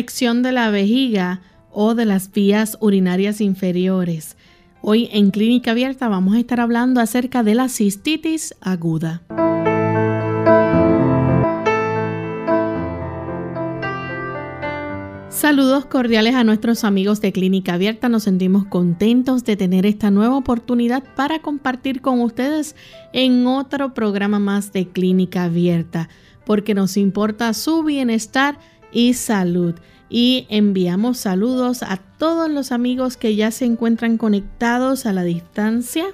De la vejiga o de las vías urinarias inferiores. Hoy en Clínica Abierta vamos a estar hablando acerca de la cistitis aguda. Saludos cordiales a nuestros amigos de Clínica Abierta. Nos sentimos contentos de tener esta nueva oportunidad para compartir con ustedes en otro programa más de Clínica Abierta, porque nos importa su bienestar y salud. Y enviamos saludos a todos los amigos que ya se encuentran conectados a la distancia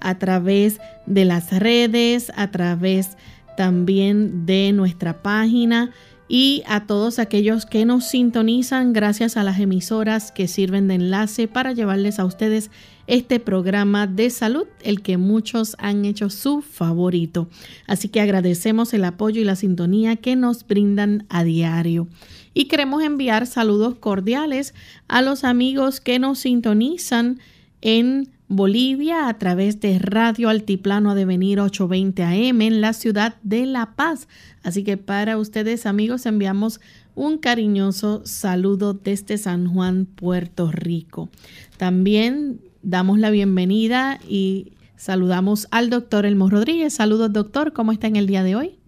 a través de las redes, a través también de nuestra página y a todos aquellos que nos sintonizan gracias a las emisoras que sirven de enlace para llevarles a ustedes este programa de salud, el que muchos han hecho su favorito. Así que agradecemos el apoyo y la sintonía que nos brindan a diario. Y queremos enviar saludos cordiales a los amigos que nos sintonizan en Bolivia a través de Radio Altiplano de Venir 820 AM en la ciudad de La Paz. Así que para ustedes amigos enviamos un cariñoso saludo desde San Juan, Puerto Rico. También damos la bienvenida y saludamos al doctor Elmo Rodríguez. Saludos doctor, ¿cómo está en el día de hoy?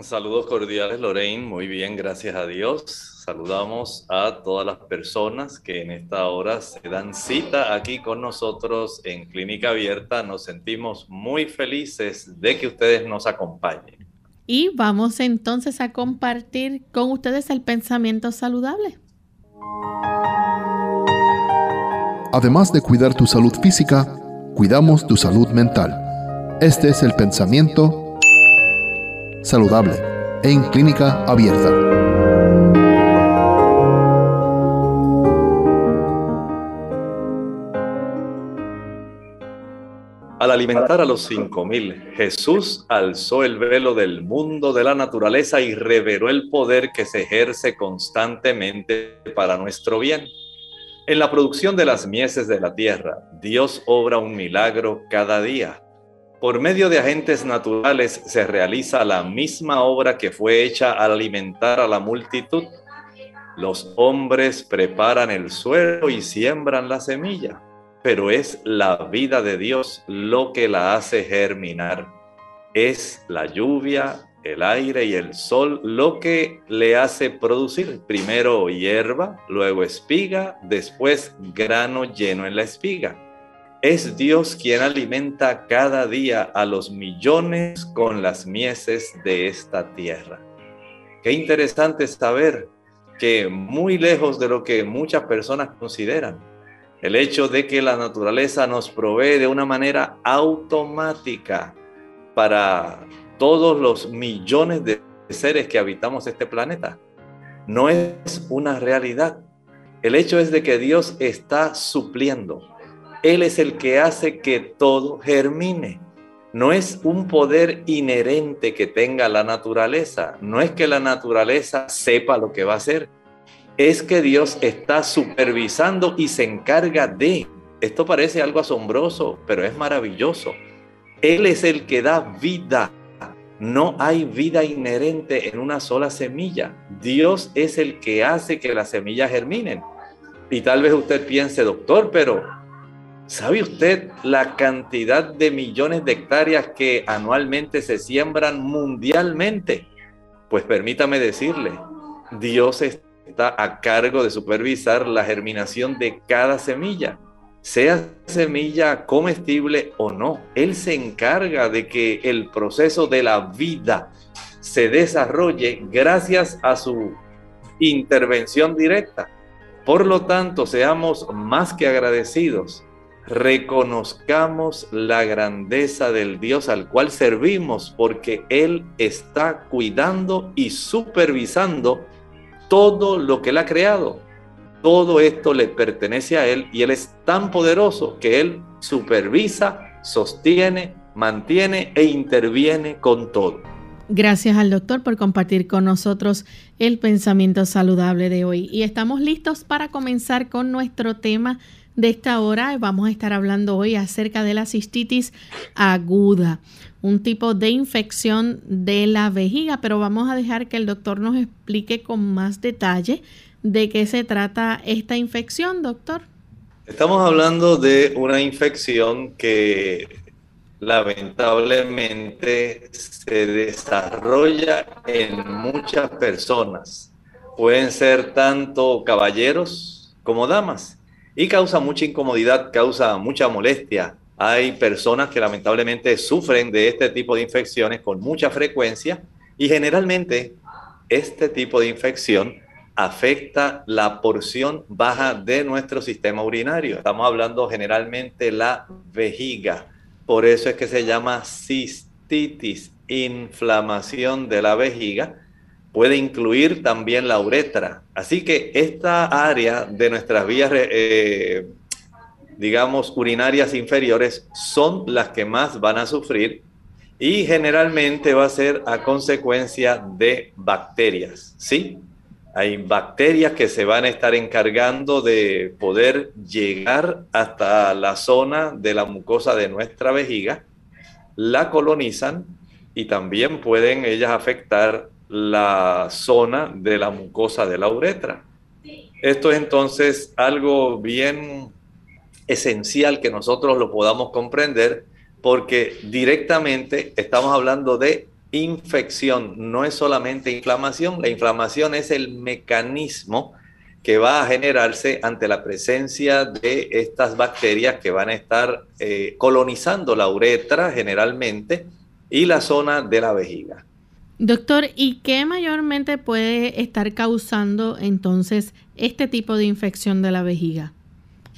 Saludos cordiales Lorraine, muy bien, gracias a Dios. Saludamos a todas las personas que en esta hora se dan cita aquí con nosotros en Clínica Abierta. Nos sentimos muy felices de que ustedes nos acompañen. Y vamos entonces a compartir con ustedes el pensamiento saludable. Además de cuidar tu salud física, cuidamos tu salud mental. Este es el pensamiento saludable en Clínica Abierta. Al alimentar a los cinco mil, Jesús alzó el velo del mundo de la naturaleza y reveló el poder que se ejerce constantemente para nuestro bien. En la producción de las mieses de la tierra, Dios obra un milagro cada día. Por medio de agentes naturales se realiza la misma obra que fue hecha al alimentar a la multitud. Los hombres preparan el suelo y siembran la semilla pero es la vida de Dios lo que la hace germinar. Es la lluvia, el aire y el sol lo que le hace producir primero hierba, luego espiga, después grano lleno en la espiga. Es Dios quien alimenta cada día a los millones con las mieses de esta tierra. Qué interesante saber que muy lejos de lo que muchas personas consideran, el hecho de que la naturaleza nos provee de una manera automática para todos los millones de seres que habitamos este planeta. No es una realidad. El hecho es de que Dios está supliendo. Él es el que hace que todo germine. No es un poder inherente que tenga la naturaleza. No es que la naturaleza sepa lo que va a hacer es que Dios está supervisando y se encarga de. Esto parece algo asombroso, pero es maravilloso. Él es el que da vida. No hay vida inherente en una sola semilla. Dios es el que hace que las semillas germinen. Y tal vez usted piense, doctor, pero ¿sabe usted la cantidad de millones de hectáreas que anualmente se siembran mundialmente? Pues permítame decirle, Dios está está a cargo de supervisar la germinación de cada semilla, sea semilla comestible o no. Él se encarga de que el proceso de la vida se desarrolle gracias a su intervención directa. Por lo tanto, seamos más que agradecidos reconozcamos la grandeza del Dios al cual servimos, porque Él está cuidando y supervisando todo lo que Él ha creado. Todo esto le pertenece a Él y Él es tan poderoso que Él supervisa, sostiene, mantiene e interviene con todo. Gracias al doctor por compartir con nosotros el pensamiento saludable de hoy. Y estamos listos para comenzar con nuestro tema de esta hora. Vamos a estar hablando hoy acerca de la cistitis aguda, un tipo de infección de la vejiga, pero vamos a dejar que el doctor nos explique con más detalle de qué se trata esta infección, doctor. Estamos hablando de una infección que lamentablemente se desarrolla en muchas personas. Pueden ser tanto caballeros como damas y causa mucha incomodidad, causa mucha molestia. Hay personas que lamentablemente sufren de este tipo de infecciones con mucha frecuencia y generalmente este tipo de infección afecta la porción baja de nuestro sistema urinario. Estamos hablando generalmente la vejiga por eso es que se llama cistitis, inflamación de la vejiga. Puede incluir también la uretra. Así que esta área de nuestras vías, eh, digamos, urinarias inferiores son las que más van a sufrir y generalmente va a ser a consecuencia de bacterias, ¿sí? Hay bacterias que se van a estar encargando de poder llegar hasta la zona de la mucosa de nuestra vejiga, la colonizan y también pueden ellas afectar la zona de la mucosa de la uretra. Esto es entonces algo bien esencial que nosotros lo podamos comprender porque directamente estamos hablando de infección no es solamente inflamación, la inflamación es el mecanismo que va a generarse ante la presencia de estas bacterias que van a estar eh, colonizando la uretra generalmente y la zona de la vejiga. Doctor, ¿y qué mayormente puede estar causando entonces este tipo de infección de la vejiga?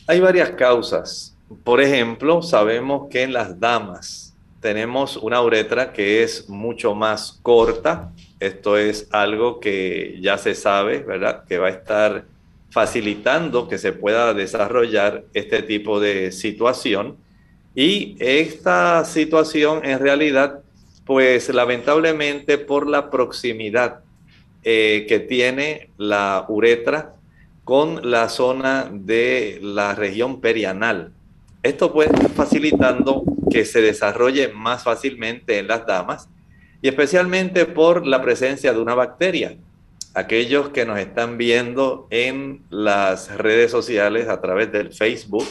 Hay varias causas. Por ejemplo, sabemos que en las damas tenemos una uretra que es mucho más corta. Esto es algo que ya se sabe, ¿verdad? Que va a estar facilitando que se pueda desarrollar este tipo de situación. Y esta situación en realidad, pues lamentablemente por la proximidad eh, que tiene la uretra con la zona de la región perianal. Esto puede estar facilitando que se desarrolle más fácilmente en las damas y especialmente por la presencia de una bacteria. Aquellos que nos están viendo en las redes sociales a través del Facebook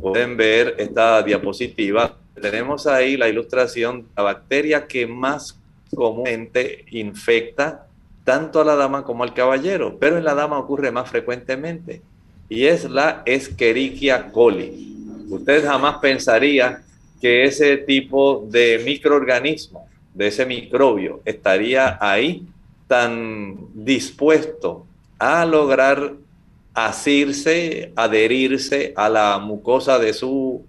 pueden ver esta diapositiva. Tenemos ahí la ilustración de la bacteria que más comúnmente infecta tanto a la dama como al caballero, pero en la dama ocurre más frecuentemente y es la Escherichia coli. Usted jamás pensaría que ese tipo de microorganismo, de ese microbio, estaría ahí tan dispuesto a lograr asirse, adherirse a la mucosa de su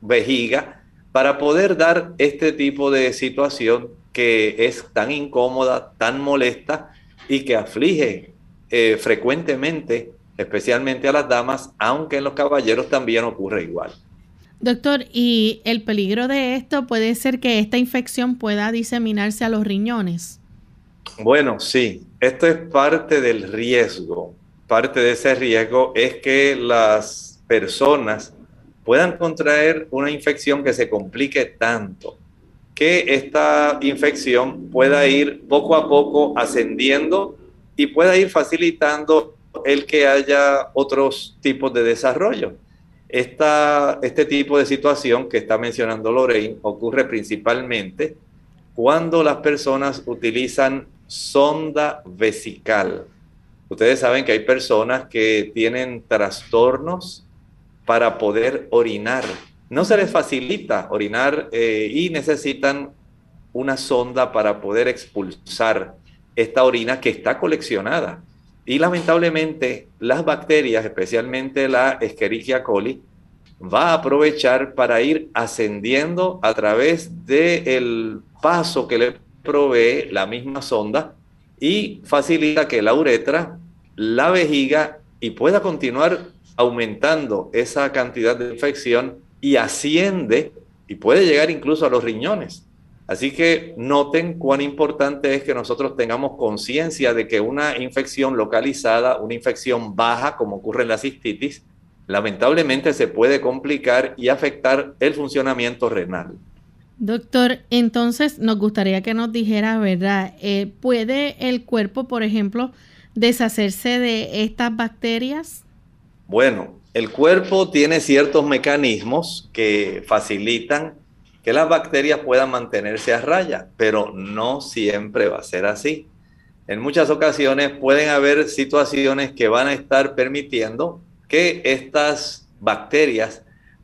vejiga para poder dar este tipo de situación que es tan incómoda, tan molesta y que aflige eh, frecuentemente, especialmente a las damas, aunque en los caballeros también ocurre igual. Doctor, ¿y el peligro de esto puede ser que esta infección pueda diseminarse a los riñones? Bueno, sí, esto es parte del riesgo. Parte de ese riesgo es que las personas puedan contraer una infección que se complique tanto que esta infección pueda ir poco a poco ascendiendo y pueda ir facilitando el que haya otros tipos de desarrollo este tipo de situación que está mencionando Lorraine ocurre principalmente cuando las personas utilizan sonda vesical. Ustedes saben que hay personas que tienen trastornos para poder orinar. No se les facilita orinar eh, y necesitan una sonda para poder expulsar esta orina que está coleccionada. Y lamentablemente las bacterias, especialmente la Escherichia coli, va a aprovechar para ir ascendiendo a través del paso que le provee la misma sonda y facilita que la uretra, la vejiga y pueda continuar aumentando esa cantidad de infección y asciende y puede llegar incluso a los riñones. Así que noten cuán importante es que nosotros tengamos conciencia de que una infección localizada, una infección baja, como ocurre en la cistitis, lamentablemente se puede complicar y afectar el funcionamiento renal. Doctor, entonces nos gustaría que nos dijera, ¿verdad? Eh, ¿Puede el cuerpo, por ejemplo, deshacerse de estas bacterias? Bueno, el cuerpo tiene ciertos mecanismos que facilitan que las bacterias puedan mantenerse a raya, pero no siempre va a ser así. En muchas ocasiones pueden haber situaciones que van a estar permitiendo que estas bacterias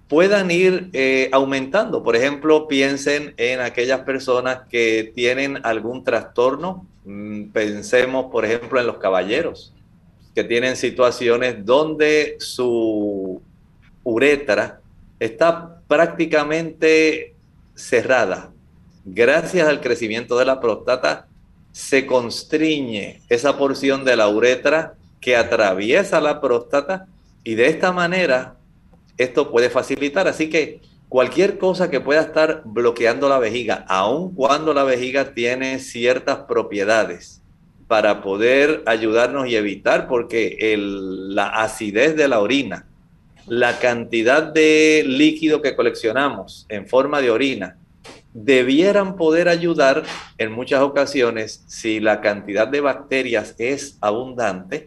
puedan ir eh, aumentando. Por ejemplo, piensen en aquellas personas que tienen algún trastorno. Mm, pensemos, por ejemplo, en los caballeros, que tienen situaciones donde su uretra está prácticamente cerrada, gracias al crecimiento de la próstata, se constriñe esa porción de la uretra que atraviesa la próstata y de esta manera esto puede facilitar. Así que cualquier cosa que pueda estar bloqueando la vejiga, aun cuando la vejiga tiene ciertas propiedades para poder ayudarnos y evitar, porque la acidez de la orina la cantidad de líquido que coleccionamos en forma de orina debieran poder ayudar en muchas ocasiones si la cantidad de bacterias es abundante,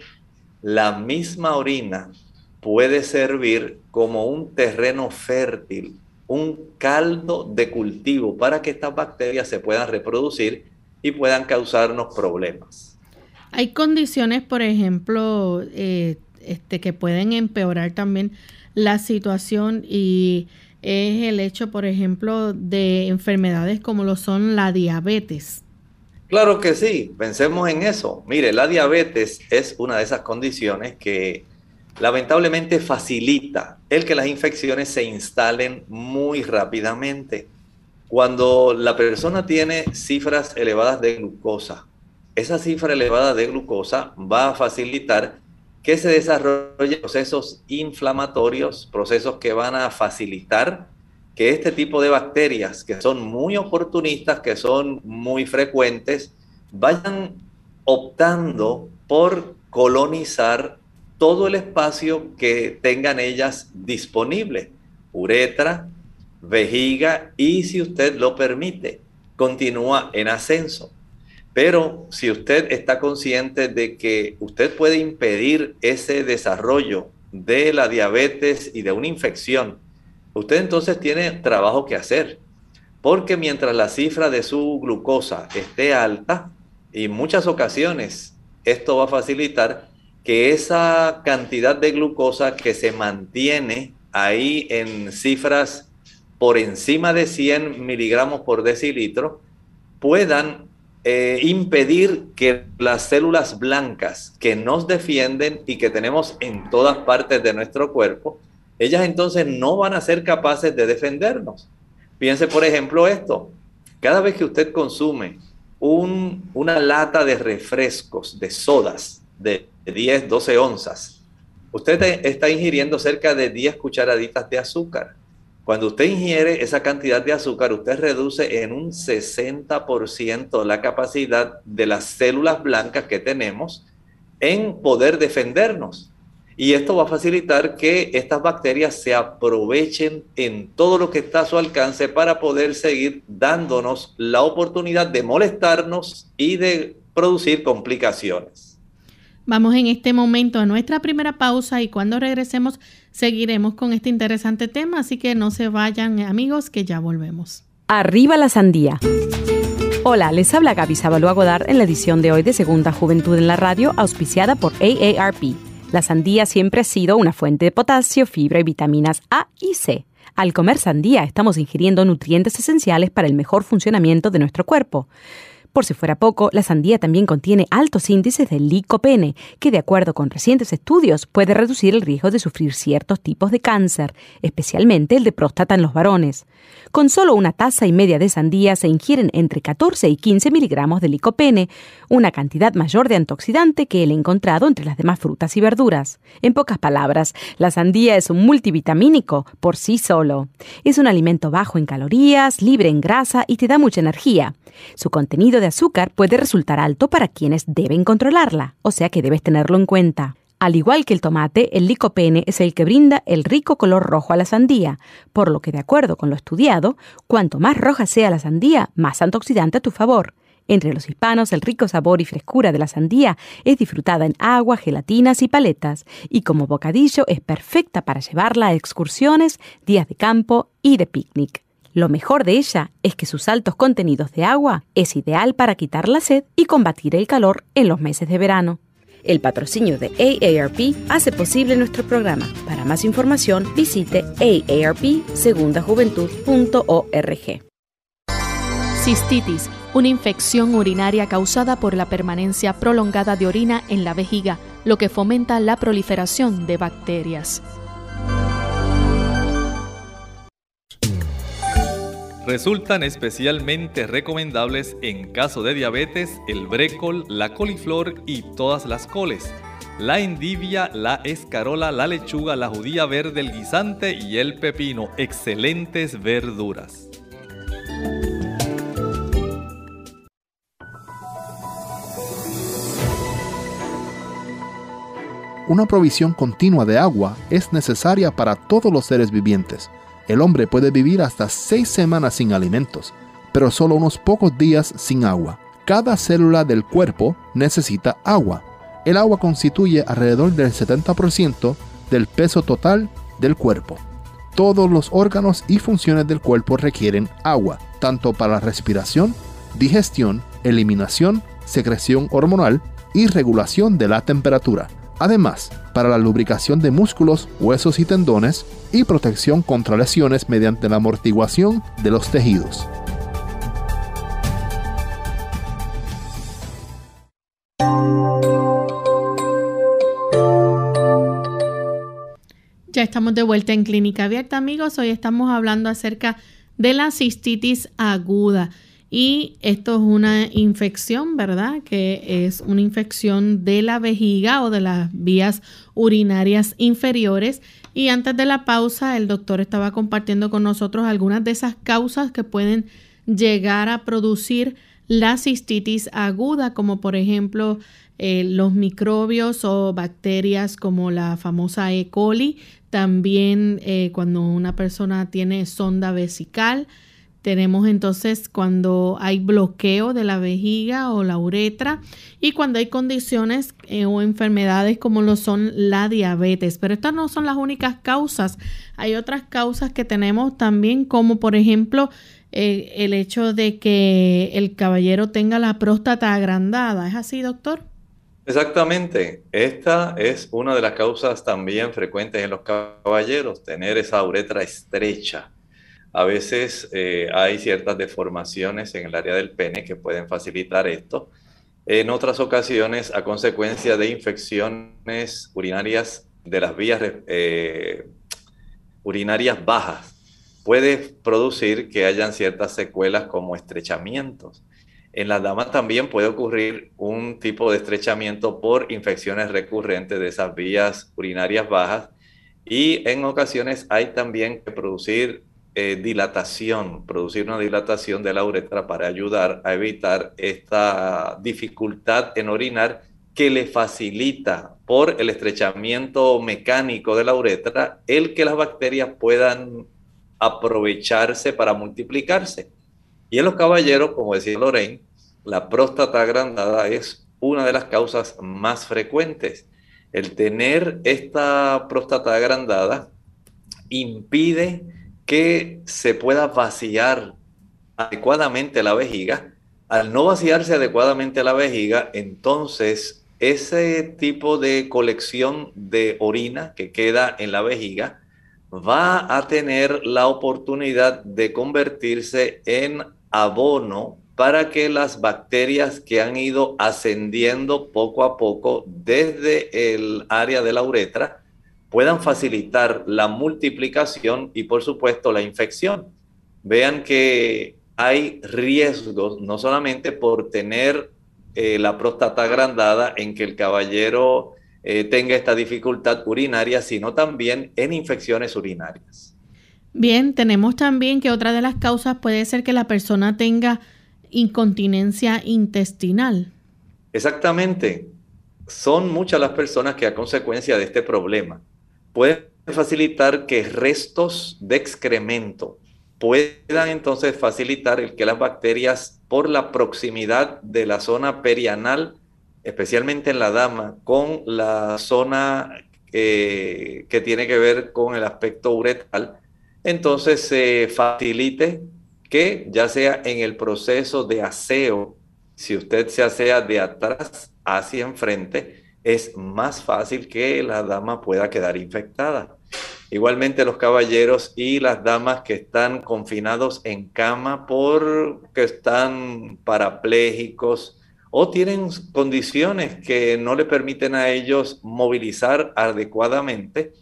la misma orina puede servir como un terreno fértil, un caldo de cultivo para que estas bacterias se puedan reproducir y puedan causarnos problemas. Hay condiciones, por ejemplo, eh, este, que pueden empeorar también la situación y es el hecho, por ejemplo, de enfermedades como lo son la diabetes. Claro que sí, pensemos en eso. Mire, la diabetes es una de esas condiciones que lamentablemente facilita el que las infecciones se instalen muy rápidamente. Cuando la persona tiene cifras elevadas de glucosa, esa cifra elevada de glucosa va a facilitar que se desarrollen procesos inflamatorios, procesos que van a facilitar que este tipo de bacterias, que son muy oportunistas, que son muy frecuentes, vayan optando por colonizar todo el espacio que tengan ellas disponible, uretra, vejiga y si usted lo permite, continúa en ascenso. Pero si usted está consciente de que usted puede impedir ese desarrollo de la diabetes y de una infección, usted entonces tiene trabajo que hacer. Porque mientras la cifra de su glucosa esté alta, y en muchas ocasiones esto va a facilitar que esa cantidad de glucosa que se mantiene ahí en cifras por encima de 100 miligramos por decilitro puedan eh, impedir que las células blancas que nos defienden y que tenemos en todas partes de nuestro cuerpo, ellas entonces no van a ser capaces de defendernos. Piense, por ejemplo, esto. Cada vez que usted consume una lata de refrescos, de sodas, de 10, 12 onzas, usted está ingiriendo cerca de 10 cucharaditas de azúcar. Cuando usted ingiere esa cantidad de azúcar, usted reduce en un 60% la capacidad de las células blancas que tenemos en poder defendernos. Y esto va a facilitar que estas bacterias se aprovechen en todo lo que está a su alcance para poder seguir dándonos la oportunidad de molestarnos y de producir complicaciones. Vamos en este momento a nuestra primera pausa y cuando regresemos seguiremos con este interesante tema, así que no se vayan amigos que ya volvemos. Arriba la sandía. Hola, les habla Gaby Sabalua Godard en la edición de hoy de Segunda Juventud en la Radio, auspiciada por AARP. La sandía siempre ha sido una fuente de potasio, fibra y vitaminas A y C. Al comer sandía estamos ingiriendo nutrientes esenciales para el mejor funcionamiento de nuestro cuerpo. Por si fuera poco, la sandía también contiene altos índices de licopene, que de acuerdo con recientes estudios puede reducir el riesgo de sufrir ciertos tipos de cáncer, especialmente el de próstata en los varones. Con solo una taza y media de sandía se ingieren entre 14 y 15 miligramos de licopene, una cantidad mayor de antioxidante que el encontrado entre las demás frutas y verduras. En pocas palabras, la sandía es un multivitamínico por sí solo. Es un alimento bajo en calorías, libre en grasa y te da mucha energía. Su contenido de azúcar puede resultar alto para quienes deben controlarla, o sea que debes tenerlo en cuenta. Al igual que el tomate, el licopene es el que brinda el rico color rojo a la sandía, por lo que de acuerdo con lo estudiado, cuanto más roja sea la sandía, más antioxidante a tu favor. Entre los hispanos, el rico sabor y frescura de la sandía es disfrutada en agua, gelatinas y paletas, y como bocadillo es perfecta para llevarla a excursiones, días de campo y de picnic. Lo mejor de ella es que sus altos contenidos de agua es ideal para quitar la sed y combatir el calor en los meses de verano. El patrocinio de AARP hace posible nuestro programa. Para más información visite aarpsegundajuventud.org. Cistitis, una infección urinaria causada por la permanencia prolongada de orina en la vejiga, lo que fomenta la proliferación de bacterias. Resultan especialmente recomendables en caso de diabetes el brécol, la coliflor y todas las coles, la endivia, la escarola, la lechuga, la judía verde, el guisante y el pepino, excelentes verduras. Una provisión continua de agua es necesaria para todos los seres vivientes el hombre puede vivir hasta seis semanas sin alimentos, pero solo unos pocos días sin agua. Cada célula del cuerpo necesita agua. El agua constituye alrededor del 70% del peso total del cuerpo. Todos los órganos y funciones del cuerpo requieren agua, tanto para respiración, digestión, eliminación, secreción hormonal y regulación de la temperatura. Además, para la lubricación de músculos, huesos y tendones y protección contra lesiones mediante la amortiguación de los tejidos. Ya estamos de vuelta en Clínica Abierta, amigos. Hoy estamos hablando acerca de la cistitis aguda. Y esto es una infección, ¿verdad? Que es una infección de la vejiga o de las vías urinarias inferiores. Y antes de la pausa, el doctor estaba compartiendo con nosotros algunas de esas causas que pueden llegar a producir la cistitis aguda, como por ejemplo eh, los microbios o bacterias como la famosa E. coli, también eh, cuando una persona tiene sonda vesical, tenemos entonces cuando hay bloqueo de la vejiga o la uretra y cuando hay condiciones eh, o enfermedades como lo son la diabetes. Pero estas no son las únicas causas. Hay otras causas que tenemos también como por ejemplo eh, el hecho de que el caballero tenga la próstata agrandada. ¿Es así, doctor? Exactamente. Esta es una de las causas también frecuentes en los caballeros, tener esa uretra estrecha. A veces eh, hay ciertas deformaciones en el área del pene que pueden facilitar esto. En otras ocasiones, a consecuencia de infecciones urinarias de las vías eh, urinarias bajas, puede producir que hayan ciertas secuelas como estrechamientos. En las damas también puede ocurrir un tipo de estrechamiento por infecciones recurrentes de esas vías urinarias bajas y en ocasiones hay también que producir eh, dilatación, producir una dilatación de la uretra para ayudar a evitar esta dificultad en orinar que le facilita por el estrechamiento mecánico de la uretra el que las bacterias puedan aprovecharse para multiplicarse. Y en los caballeros, como decía Lorraine, la próstata agrandada es una de las causas más frecuentes. El tener esta próstata agrandada impide que se pueda vaciar adecuadamente la vejiga. Al no vaciarse adecuadamente la vejiga, entonces ese tipo de colección de orina que queda en la vejiga va a tener la oportunidad de convertirse en abono para que las bacterias que han ido ascendiendo poco a poco desde el área de la uretra puedan facilitar la multiplicación y por supuesto la infección. Vean que hay riesgos no solamente por tener eh, la próstata agrandada en que el caballero eh, tenga esta dificultad urinaria, sino también en infecciones urinarias. Bien, tenemos también que otra de las causas puede ser que la persona tenga incontinencia intestinal. Exactamente. Son muchas las personas que a consecuencia de este problema pueden facilitar que restos de excremento puedan entonces facilitar el que las bacterias por la proximidad de la zona perianal, especialmente en la dama, con la zona eh, que tiene que ver con el aspecto uretal, entonces se facilite que ya sea en el proceso de aseo, si usted se asea de atrás hacia enfrente, es más fácil que la dama pueda quedar infectada. Igualmente los caballeros y las damas que están confinados en cama porque están parapléjicos o tienen condiciones que no le permiten a ellos movilizar adecuadamente,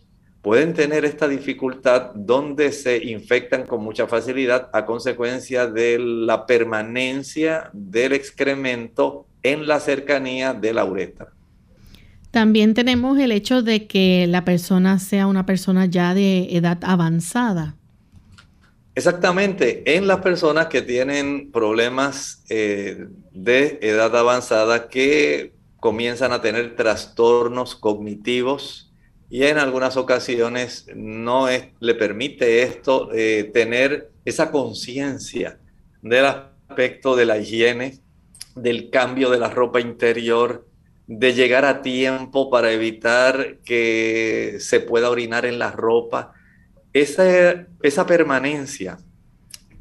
pueden tener esta dificultad donde se infectan con mucha facilidad a consecuencia de la permanencia del excremento en la cercanía de la uretra. También tenemos el hecho de que la persona sea una persona ya de edad avanzada. Exactamente, en las personas que tienen problemas eh, de edad avanzada que comienzan a tener trastornos cognitivos y en algunas ocasiones no le permite esto eh, tener esa conciencia del aspecto de la higiene, del cambio de la ropa interior, de llegar a tiempo para evitar que se pueda orinar en la ropa. Esa, esa permanencia,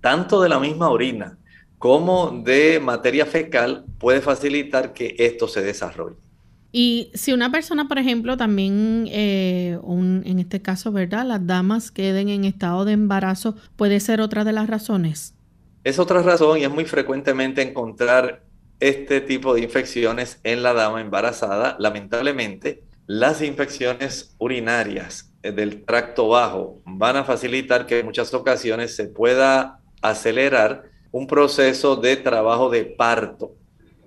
tanto de la misma orina como de materia fecal, puede facilitar que esto se desarrolle. Y si una persona, por ejemplo, también, eh, en este caso, ¿verdad? Las damas queden en estado de embarazo, ¿puede ser otra de las razones? Es otra razón y es muy frecuentemente encontrar este tipo de infecciones en la dama embarazada. Lamentablemente, las infecciones urinarias eh, del tracto bajo van a facilitar que en muchas ocasiones se pueda acelerar un proceso de trabajo de parto.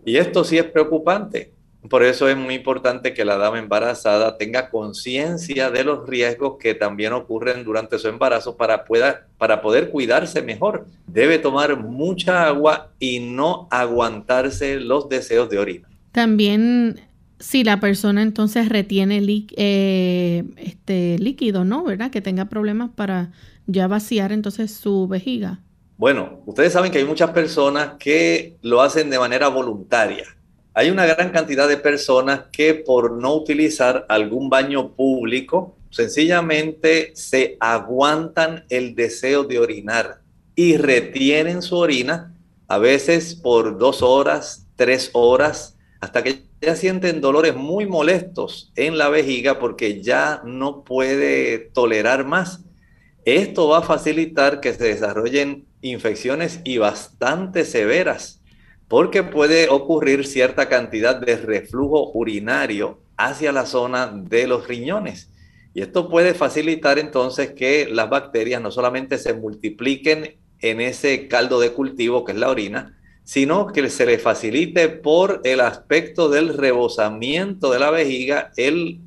Y esto sí es preocupante. Por eso es muy importante que la dama embarazada tenga conciencia de los riesgos que también ocurren durante su embarazo para, pueda, para poder cuidarse mejor. Debe tomar mucha agua y no aguantarse los deseos de orina. También si la persona entonces retiene eh, este líquido, ¿no? ¿Verdad? Que tenga problemas para ya vaciar entonces su vejiga. Bueno, ustedes saben que hay muchas personas que lo hacen de manera voluntaria hay una gran cantidad de personas que por no utilizar algún baño público, sencillamente se aguantan el deseo de orinar y retienen su orina, a veces por dos horas, tres horas, hasta que ya sienten dolores muy molestos en la vejiga porque ya no puede tolerar más. Esto va a facilitar que se desarrollen infecciones y bastante severas porque puede ocurrir cierta cantidad de reflujo urinario hacia la zona de los riñones. Y esto puede facilitar entonces que las bacterias no solamente se multipliquen en ese caldo de cultivo que es la orina, sino que se le facilite por el aspecto del rebosamiento de la vejiga el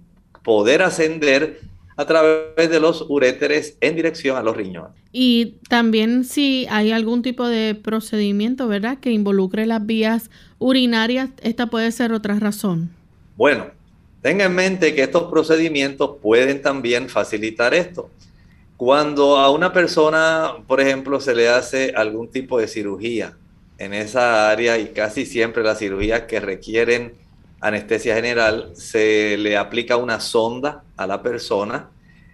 poder ascender a través de los uréteres en dirección a los riñones. Y también si hay algún tipo de procedimiento, ¿verdad?, que involucre las vías urinarias, esta puede ser otra razón. Bueno, tenga en mente que estos procedimientos pueden también facilitar esto. Cuando a una persona, por ejemplo, se le hace algún tipo de cirugía en esa área y casi siempre las cirugías que requieren anestesia general, se le aplica una sonda a la persona.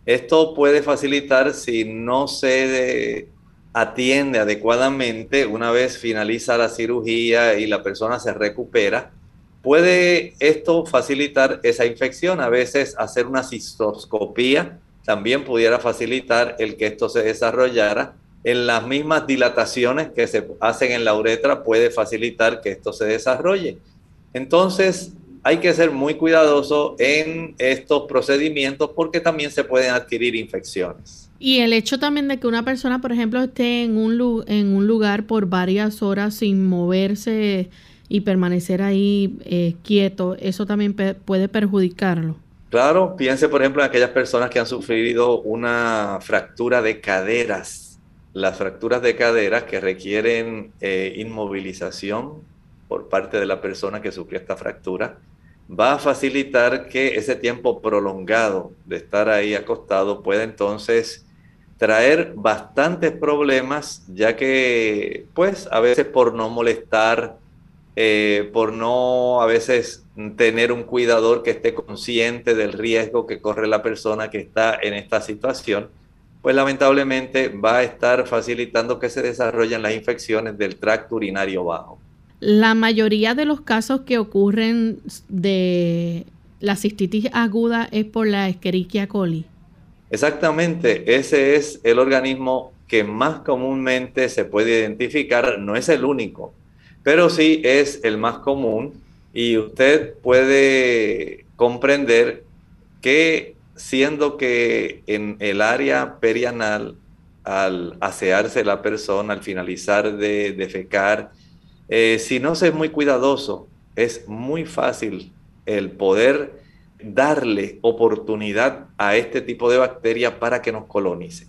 Esto puede facilitar si no se atiende adecuadamente una vez finaliza la cirugía y la persona se recupera. Puede esto facilitar esa infección. A veces hacer una cistoscopía también pudiera facilitar el que esto se desarrollara. en las mismas dilataciones que se hacen en la uretra puede facilitar que esto se desarrolle. Entonces, hay que ser muy cuidadoso en estos procedimientos porque también se pueden adquirir infecciones. Y el hecho también de que una persona, por ejemplo, esté en un, en un lugar por varias horas sin moverse y permanecer ahí eh, quieto, eso también puede perjudicarlo. Claro, piense por ejemplo en aquellas personas que han sufrido una fractura de caderas. Las fracturas de caderas que requieren eh, inmovilización por parte de la persona que sufrió esta fractura, va a facilitar que ese tiempo prolongado de estar ahí acostado pueda entonces traer bastantes problemas, ya que pues a veces por no molestar, eh, por no a veces tener un cuidador que esté consciente del riesgo que corre la persona que está en esta situación, pues lamentablemente va a estar facilitando que se desarrollen las infecciones del tracto urinario bajo. La mayoría de los casos que ocurren de la cistitis aguda es por la Escherichia coli. Exactamente, ese es el organismo que más comúnmente se puede identificar, no es el único, pero sí es el más común y usted puede comprender que siendo que en el área perianal, al asearse la persona, al finalizar de defecar, eh, si no se es muy cuidadoso, es muy fácil el poder darle oportunidad a este tipo de bacteria para que nos colonice.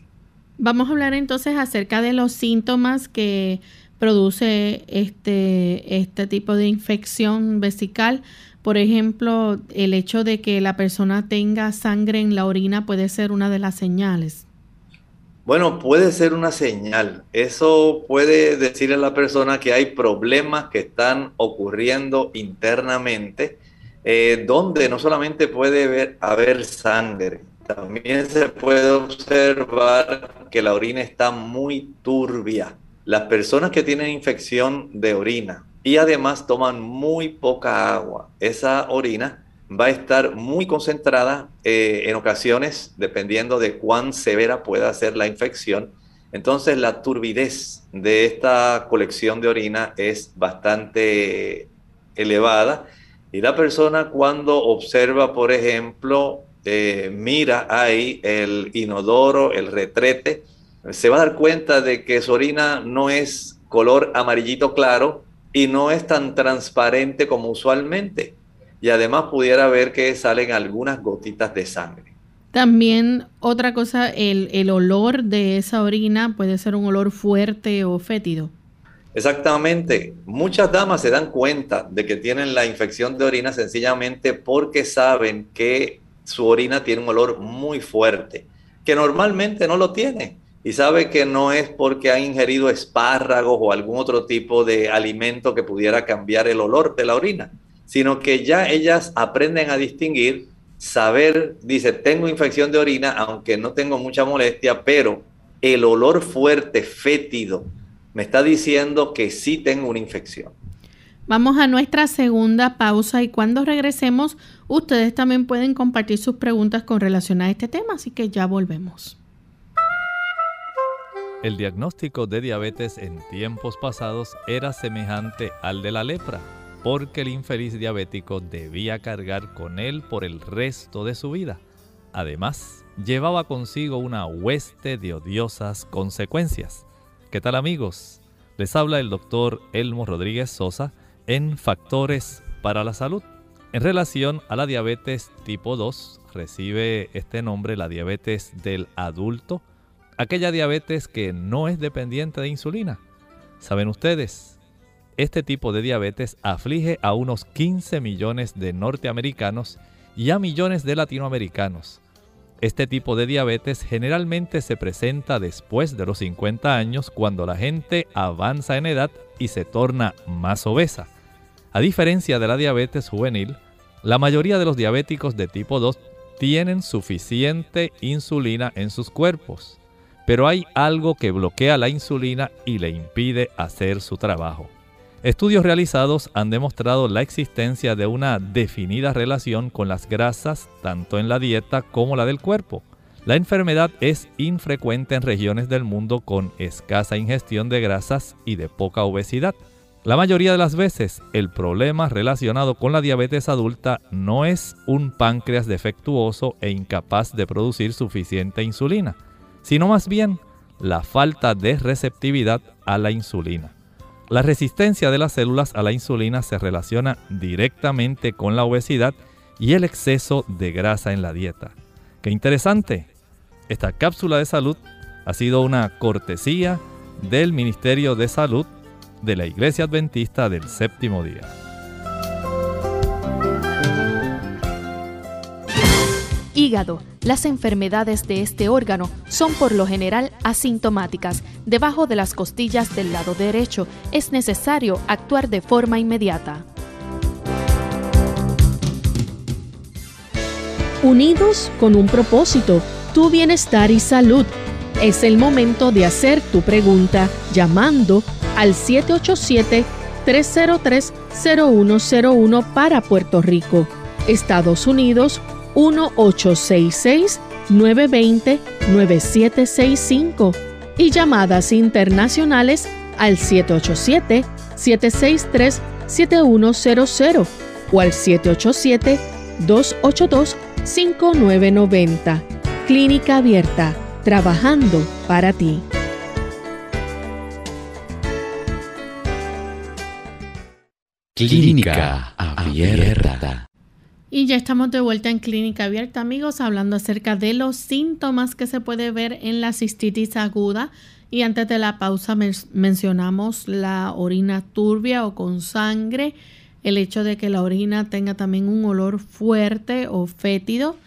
Vamos a hablar entonces acerca de los síntomas que produce este, este tipo de infección vesical. Por ejemplo, el hecho de que la persona tenga sangre en la orina puede ser una de las señales. Bueno, puede ser una señal. Eso puede decirle a la persona que hay problemas que están ocurriendo internamente, eh, donde no solamente puede haber sangre, también se puede observar que la orina está muy turbia. Las personas que tienen infección de orina y además toman muy poca agua, esa orina va a estar muy concentrada eh, en ocasiones, dependiendo de cuán severa pueda ser la infección. Entonces la turbidez de esta colección de orina es bastante elevada y la persona cuando observa, por ejemplo, eh, mira ahí el inodoro, el retrete, se va a dar cuenta de que su orina no es color amarillito claro y no es tan transparente como usualmente y además pudiera ver que salen algunas gotitas de sangre. También otra cosa, el, el olor de esa orina puede ser un olor fuerte o fétido. Exactamente. Muchas damas se dan cuenta de que tienen la infección de orina sencillamente porque saben que su orina tiene un olor muy fuerte, que normalmente no lo tiene. Y sabe que no es porque han ingerido espárragos o algún otro tipo de alimento que pudiera cambiar el olor de la orina sino que ya ellas aprenden a distinguir, saber, dice, tengo infección de orina, aunque no tengo mucha molestia, pero el olor fuerte, fétido, me está diciendo que sí tengo una infección. Vamos a nuestra segunda pausa y cuando regresemos, ustedes también pueden compartir sus preguntas con relación a este tema, así que ya volvemos. El diagnóstico de diabetes en tiempos pasados era semejante al de la lepra porque el infeliz diabético debía cargar con él por el resto de su vida. Además, llevaba consigo una hueste de odiosas consecuencias. ¿Qué tal amigos? Les habla el doctor Elmo Rodríguez Sosa en Factores para la Salud. En relación a la diabetes tipo 2, recibe este nombre la diabetes del adulto, aquella diabetes que no es dependiente de insulina. ¿Saben ustedes? Este tipo de diabetes aflige a unos 15 millones de norteamericanos y a millones de latinoamericanos. Este tipo de diabetes generalmente se presenta después de los 50 años cuando la gente avanza en edad y se torna más obesa. A diferencia de la diabetes juvenil, la mayoría de los diabéticos de tipo 2 tienen suficiente insulina en sus cuerpos, pero hay algo que bloquea la insulina y le impide hacer su trabajo. Estudios realizados han demostrado la existencia de una definida relación con las grasas tanto en la dieta como la del cuerpo. La enfermedad es infrecuente en regiones del mundo con escasa ingestión de grasas y de poca obesidad. La mayoría de las veces el problema relacionado con la diabetes adulta no es un páncreas defectuoso e incapaz de producir suficiente insulina, sino más bien la falta de receptividad a la insulina. La resistencia de las células a la insulina se relaciona directamente con la obesidad y el exceso de grasa en la dieta. Qué interesante. Esta cápsula de salud ha sido una cortesía del Ministerio de Salud de la Iglesia Adventista del Séptimo Día. Hígado. Las enfermedades de este órgano son por lo general asintomáticas. Debajo de las costillas del lado derecho es necesario actuar de forma inmediata. Unidos con un propósito, tu bienestar y salud. Es el momento de hacer tu pregunta llamando al 787-303-0101 para Puerto Rico, Estados Unidos 1866-920-9765 y llamadas internacionales al 787-763-7100 o al 787-282-5990. Clínica Abierta, trabajando para ti. Clínica Abierta. Y ya estamos de vuelta en Clínica Abierta, amigos, hablando acerca de los síntomas que se puede ver en la cistitis aguda. Y antes de la pausa mencionamos la orina turbia o con sangre, el hecho de que la orina tenga también un olor fuerte o fétido.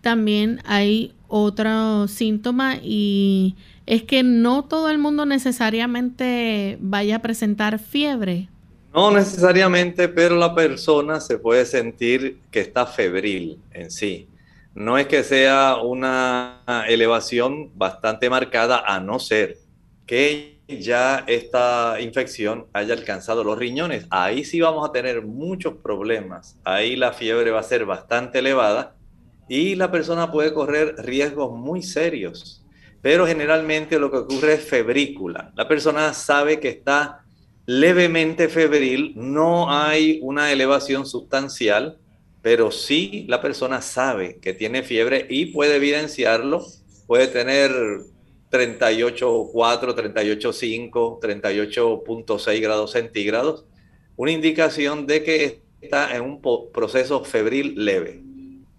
También hay otro síntoma y es que no todo el mundo necesariamente vaya a presentar fiebre. No necesariamente, pero la persona se puede sentir que está febril en sí. No es que sea una elevación bastante marcada, a no ser que ya esta infección haya alcanzado los riñones. Ahí sí vamos a tener muchos problemas. Ahí la fiebre va a ser bastante elevada y la persona puede correr riesgos muy serios. Pero generalmente lo que ocurre es febrícula. La persona sabe que está levemente febril, no hay una elevación sustancial, pero sí la persona sabe que tiene fiebre y puede evidenciarlo, puede tener 38.4, 38.5, 38.6 grados centígrados, una indicación de que está en un proceso febril leve.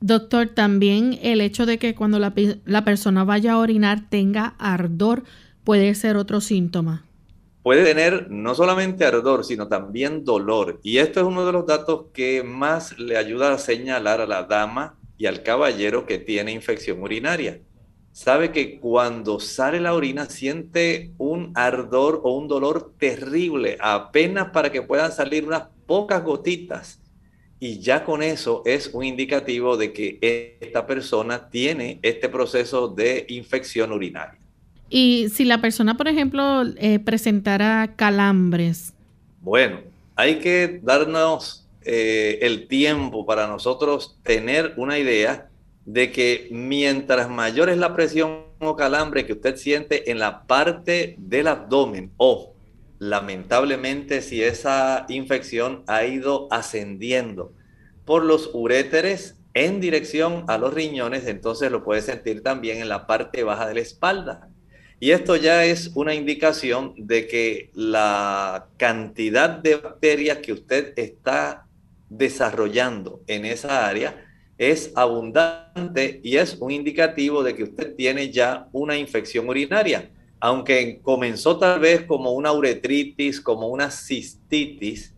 Doctor, también el hecho de que cuando la, la persona vaya a orinar tenga ardor puede ser otro síntoma puede tener no solamente ardor, sino también dolor. Y esto es uno de los datos que más le ayuda a señalar a la dama y al caballero que tiene infección urinaria. Sabe que cuando sale la orina siente un ardor o un dolor terrible, apenas para que puedan salir unas pocas gotitas. Y ya con eso es un indicativo de que esta persona tiene este proceso de infección urinaria. Y si la persona, por ejemplo, eh, presentara calambres. Bueno, hay que darnos eh, el tiempo para nosotros tener una idea de que mientras mayor es la presión o calambre que usted siente en la parte del abdomen o lamentablemente si esa infección ha ido ascendiendo por los uréteres en dirección a los riñones, entonces lo puede sentir también en la parte baja de la espalda. Y esto ya es una indicación de que la cantidad de bacterias que usted está desarrollando en esa área es abundante y es un indicativo de que usted tiene ya una infección urinaria. Aunque comenzó tal vez como una uretritis, como una cistitis,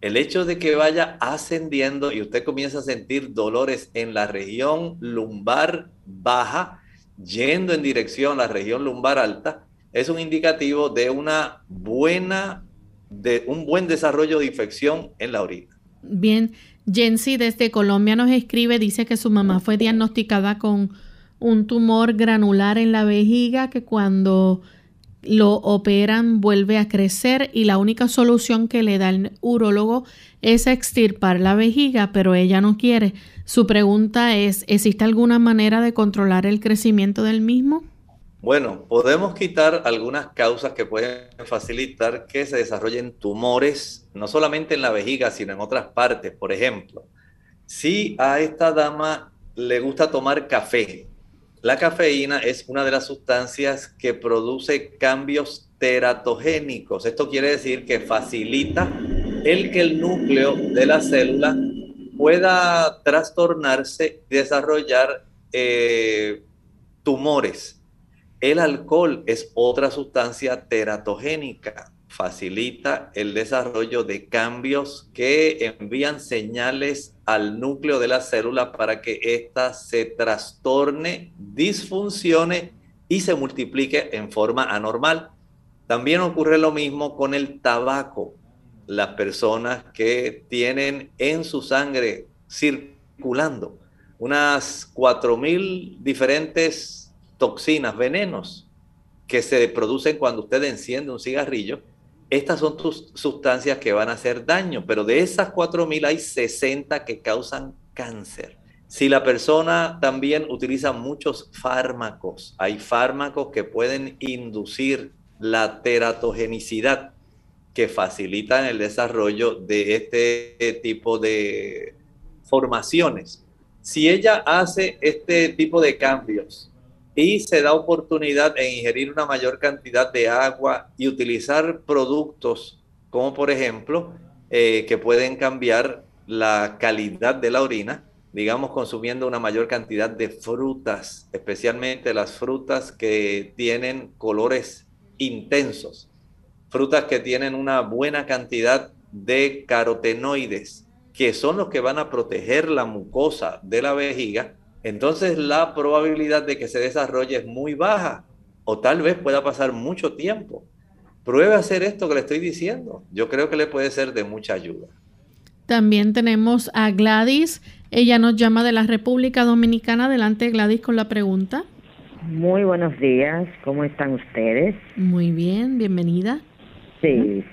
el hecho de que vaya ascendiendo y usted comienza a sentir dolores en la región lumbar baja, yendo en dirección a la región lumbar alta, es un indicativo de una buena, de un buen desarrollo de infección en la orina. Bien, Jensi desde Colombia nos escribe, dice que su mamá fue diagnosticada con un tumor granular en la vejiga que cuando lo operan, vuelve a crecer y la única solución que le da el urólogo es extirpar la vejiga, pero ella no quiere. Su pregunta es, ¿existe alguna manera de controlar el crecimiento del mismo? Bueno, podemos quitar algunas causas que pueden facilitar que se desarrollen tumores, no solamente en la vejiga, sino en otras partes. Por ejemplo, si a esta dama le gusta tomar café, la cafeína es una de las sustancias que produce cambios teratogénicos. Esto quiere decir que facilita el que el núcleo de la célula pueda trastornarse y desarrollar eh, tumores. El alcohol es otra sustancia teratogénica facilita el desarrollo de cambios que envían señales al núcleo de la célula para que ésta se trastorne, disfuncione y se multiplique en forma anormal. También ocurre lo mismo con el tabaco. Las personas que tienen en su sangre circulando unas 4.000 diferentes toxinas, venenos, que se producen cuando usted enciende un cigarrillo, estas son tus sustancias que van a hacer daño, pero de esas 4.000 hay 60 que causan cáncer. Si la persona también utiliza muchos fármacos, hay fármacos que pueden inducir la teratogenicidad, que facilitan el desarrollo de este tipo de formaciones. Si ella hace este tipo de cambios y se da oportunidad en ingerir una mayor cantidad de agua y utilizar productos como por ejemplo eh, que pueden cambiar la calidad de la orina, digamos consumiendo una mayor cantidad de frutas, especialmente las frutas que tienen colores intensos, frutas que tienen una buena cantidad de carotenoides, que son los que van a proteger la mucosa de la vejiga entonces la probabilidad de que se desarrolle es muy baja o tal vez pueda pasar mucho tiempo. Pruebe a hacer esto que le estoy diciendo. Yo creo que le puede ser de mucha ayuda. También tenemos a Gladys. Ella nos llama de la República Dominicana. Adelante, Gladys, con la pregunta. Muy buenos días. ¿Cómo están ustedes? Muy bien, bienvenida. Sí.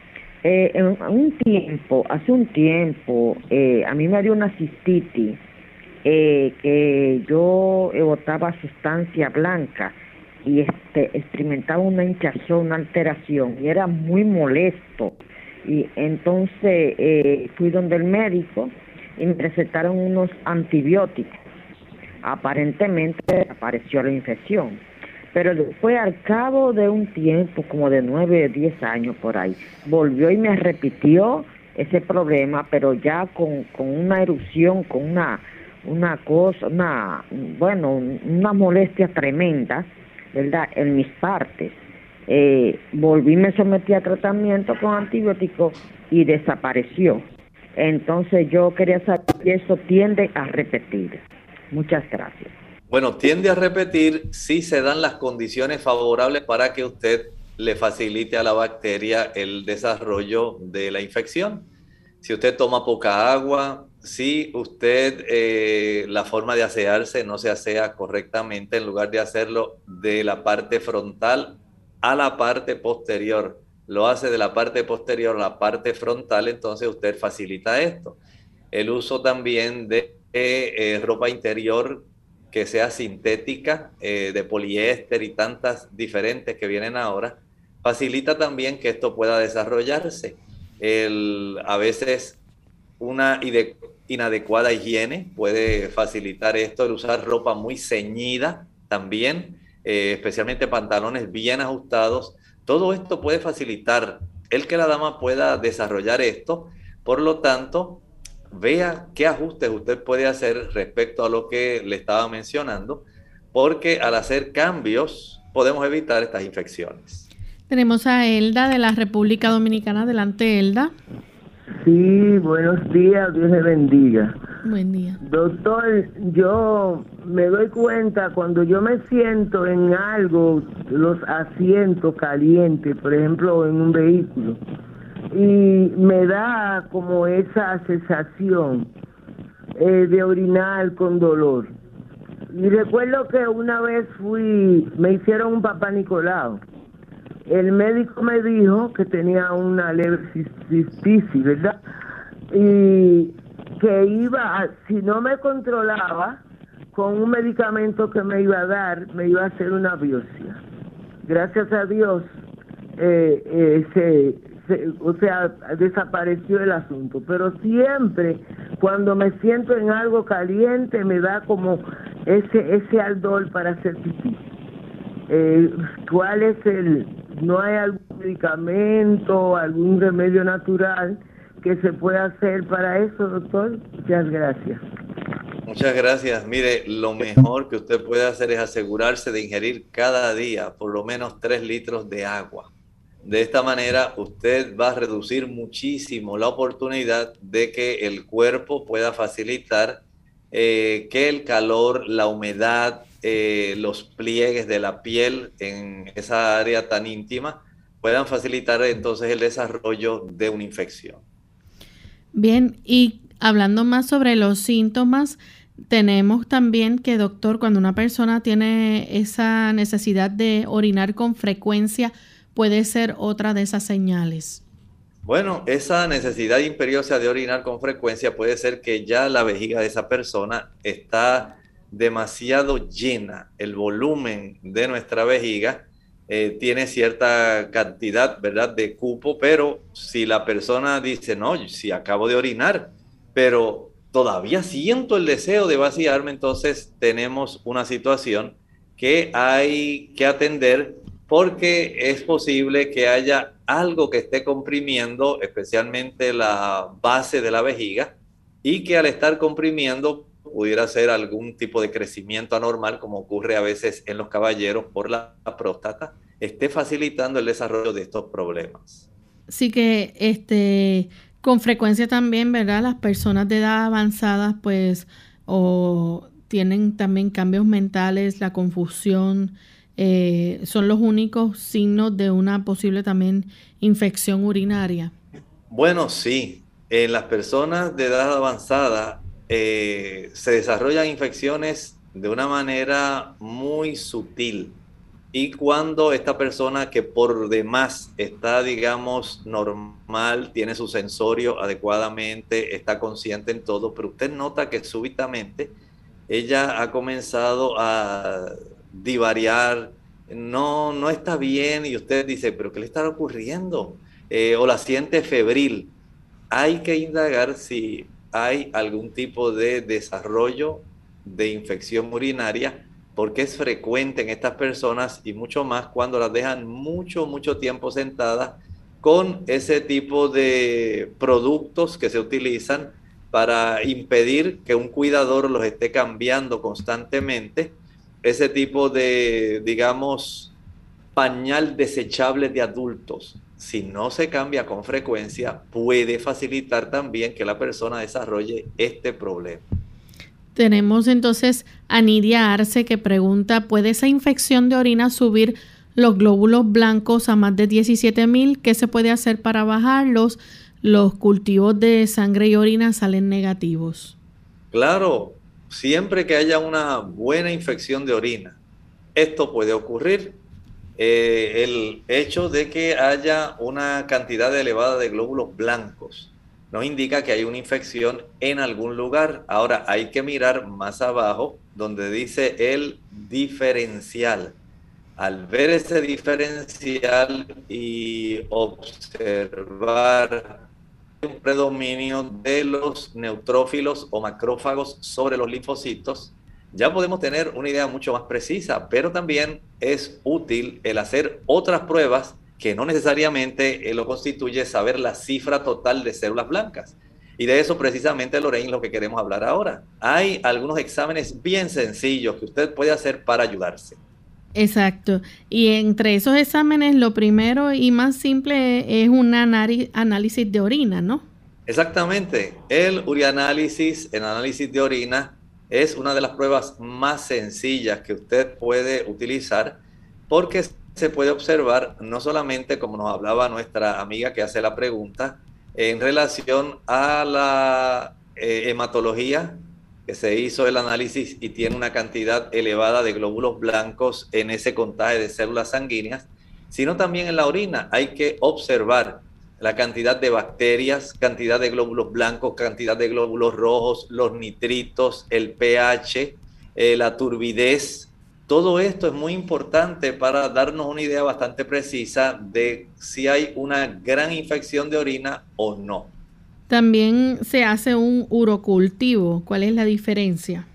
Eh, en un tiempo, hace un tiempo, eh, a mí me dio una cistitis eh, que yo botaba sustancia blanca y este experimentaba una hinchazón, una alteración y era muy molesto. Y entonces eh, fui donde el médico y me recetaron unos antibióticos. Aparentemente apareció la infección. Pero después, al cabo de un tiempo, como de nueve, diez años por ahí, volvió y me repitió ese problema, pero ya con, con una erupción, con una una cosa, una, bueno, una molestia tremenda, ¿verdad?, en mis partes. Eh, volví, me sometí a tratamiento con antibióticos y desapareció. Entonces yo quería saber si eso tiende a repetir. Muchas gracias. Bueno, tiende a repetir si se dan las condiciones favorables para que usted le facilite a la bacteria el desarrollo de la infección. Si usted toma poca agua, si usted eh, la forma de asearse no se asea correctamente, en lugar de hacerlo de la parte frontal a la parte posterior, lo hace de la parte posterior a la parte frontal, entonces usted facilita esto. El uso también de eh, ropa interior que sea sintética, eh, de poliéster y tantas diferentes que vienen ahora, facilita también que esto pueda desarrollarse. El, a veces una inadecuada higiene puede facilitar esto, el usar ropa muy ceñida también, eh, especialmente pantalones bien ajustados. Todo esto puede facilitar el que la dama pueda desarrollar esto. Por lo tanto, vea qué ajustes usted puede hacer respecto a lo que le estaba mencionando, porque al hacer cambios podemos evitar estas infecciones. Tenemos a Elda de la República Dominicana. Adelante, Elda. Sí, buenos días, Dios le bendiga. Buen día. Doctor, yo me doy cuenta cuando yo me siento en algo, los asientos calientes, por ejemplo, en un vehículo, y me da como esa sensación eh, de orinar con dolor. Y recuerdo que una vez fui, me hicieron un papá Nicolau el médico me dijo que tenía una leve cistitis, ¿verdad? Y que iba, si no me controlaba, con un medicamento que me iba a dar, me iba a hacer una biopsia. Gracias a Dios, eh, eh, se, o sea, desapareció el asunto. Pero siempre, cuando me siento en algo caliente, me da como ese ese ardor para hacer pipí. Eh, ¿Cuál es el? ¿No hay algún medicamento, algún remedio natural que se pueda hacer para eso, doctor? Muchas gracias. Muchas gracias. Mire, lo mejor que usted puede hacer es asegurarse de ingerir cada día por lo menos 3 litros de agua. De esta manera, usted va a reducir muchísimo la oportunidad de que el cuerpo pueda facilitar eh, que el calor, la humedad, eh, los pliegues de la piel en esa área tan íntima puedan facilitar entonces el desarrollo de una infección. Bien, y hablando más sobre los síntomas, tenemos también que, doctor, cuando una persona tiene esa necesidad de orinar con frecuencia, puede ser otra de esas señales. Bueno, esa necesidad imperiosa de orinar con frecuencia puede ser que ya la vejiga de esa persona está demasiado llena, el volumen de nuestra vejiga eh, tiene cierta cantidad, ¿verdad?, de cupo, pero si la persona dice, no, si acabo de orinar, pero todavía siento el deseo de vaciarme, entonces tenemos una situación que hay que atender porque es posible que haya algo que esté comprimiendo, especialmente la base de la vejiga, y que al estar comprimiendo pudiera ser algún tipo de crecimiento anormal, como ocurre a veces en los caballeros por la próstata, esté facilitando el desarrollo de estos problemas. Sí que este con frecuencia también, ¿verdad? Las personas de edad avanzada, pues, o tienen también cambios mentales, la confusión, eh, son los únicos signos de una posible también infección urinaria. Bueno, sí. En las personas de edad avanzada eh, se desarrollan infecciones de una manera muy sutil. Y cuando esta persona que por demás está, digamos, normal, tiene su sensorio adecuadamente, está consciente en todo, pero usted nota que súbitamente ella ha comenzado a divariar, no, no está bien y usted dice, pero ¿qué le está ocurriendo? Eh, o la siente febril. Hay que indagar si hay algún tipo de desarrollo de infección urinaria porque es frecuente en estas personas y mucho más cuando las dejan mucho, mucho tiempo sentadas con ese tipo de productos que se utilizan para impedir que un cuidador los esté cambiando constantemente. Ese tipo de, digamos, pañal desechable de adultos, si no se cambia con frecuencia, puede facilitar también que la persona desarrolle este problema. Tenemos entonces a Nidia Arce que pregunta, ¿puede esa infección de orina subir los glóbulos blancos a más de 17 mil? ¿Qué se puede hacer para bajarlos? Los cultivos de sangre y orina salen negativos. Claro, siempre que haya una buena infección de orina, esto puede ocurrir. Eh, el hecho de que haya una cantidad elevada de glóbulos blancos nos indica que hay una infección en algún lugar. Ahora hay que mirar más abajo donde dice el diferencial. Al ver ese diferencial y observar un predominio de los neutrófilos o macrófagos sobre los linfocitos, ya podemos tener una idea mucho más precisa, pero también es útil el hacer otras pruebas que no necesariamente eh, lo constituye saber la cifra total de células blancas. Y de eso precisamente, Lorraine, lo que queremos hablar ahora. Hay algunos exámenes bien sencillos que usted puede hacer para ayudarse. Exacto. Y entre esos exámenes, lo primero y más simple es un análisis de orina, ¿no? Exactamente. El urianálisis, el análisis de orina, es una de las pruebas más sencillas que usted puede utilizar porque se puede observar no solamente, como nos hablaba nuestra amiga que hace la pregunta, en relación a la eh, hematología, que se hizo el análisis y tiene una cantidad elevada de glóbulos blancos en ese contagio de células sanguíneas, sino también en la orina. Hay que observar la cantidad de bacterias, cantidad de glóbulos blancos, cantidad de glóbulos rojos, los nitritos, el pH, eh, la turbidez. Todo esto es muy importante para darnos una idea bastante precisa de si hay una gran infección de orina o no. También se hace un urocultivo. ¿Cuál es la diferencia?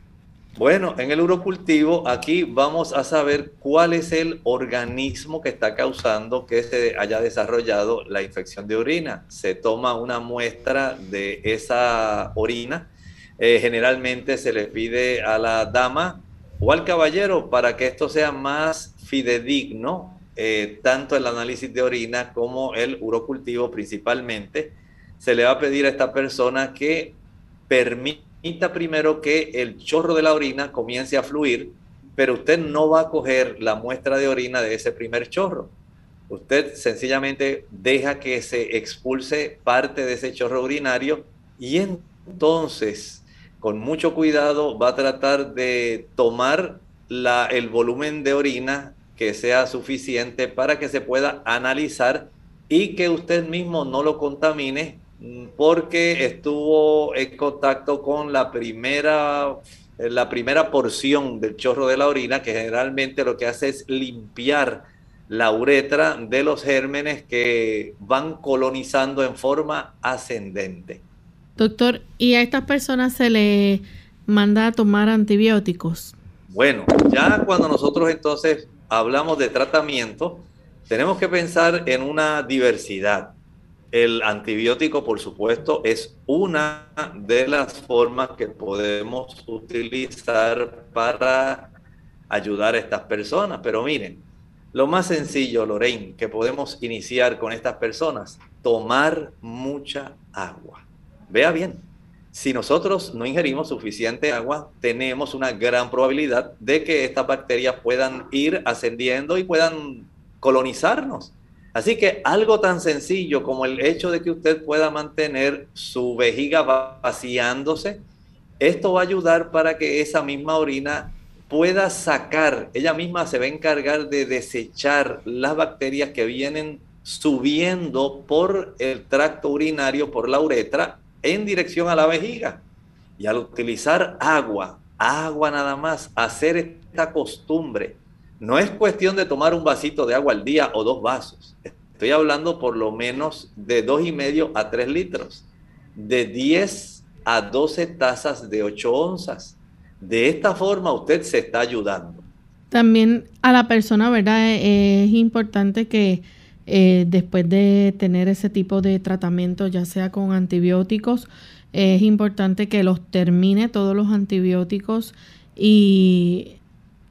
Bueno, en el urocultivo aquí vamos a saber cuál es el organismo que está causando que se haya desarrollado la infección de orina. Se toma una muestra de esa orina. Eh, generalmente se le pide a la dama o al caballero para que esto sea más fidedigno, eh, tanto el análisis de orina como el urocultivo principalmente. Se le va a pedir a esta persona que permita Necesita primero que el chorro de la orina comience a fluir, pero usted no va a coger la muestra de orina de ese primer chorro. Usted sencillamente deja que se expulse parte de ese chorro urinario y entonces, con mucho cuidado, va a tratar de tomar la, el volumen de orina que sea suficiente para que se pueda analizar y que usted mismo no lo contamine porque estuvo en contacto con la primera, la primera porción del chorro de la orina, que generalmente lo que hace es limpiar la uretra de los gérmenes que van colonizando en forma ascendente. Doctor, ¿y a estas personas se les manda a tomar antibióticos? Bueno, ya cuando nosotros entonces hablamos de tratamiento, tenemos que pensar en una diversidad. El antibiótico, por supuesto, es una de las formas que podemos utilizar para ayudar a estas personas. Pero miren, lo más sencillo, Lorraine, que podemos iniciar con estas personas, tomar mucha agua. Vea bien, si nosotros no ingerimos suficiente agua, tenemos una gran probabilidad de que estas bacterias puedan ir ascendiendo y puedan colonizarnos. Así que algo tan sencillo como el hecho de que usted pueda mantener su vejiga vaciándose, esto va a ayudar para que esa misma orina pueda sacar, ella misma se va a encargar de desechar las bacterias que vienen subiendo por el tracto urinario, por la uretra, en dirección a la vejiga. Y al utilizar agua, agua nada más, hacer esta costumbre no es cuestión de tomar un vasito de agua al día o dos vasos. Estoy hablando por lo menos de dos y medio a tres litros, de 10 a 12 tazas de 8 onzas. De esta forma usted se está ayudando. También a la persona, ¿verdad? Es importante que eh, después de tener ese tipo de tratamiento, ya sea con antibióticos, es importante que los termine todos los antibióticos y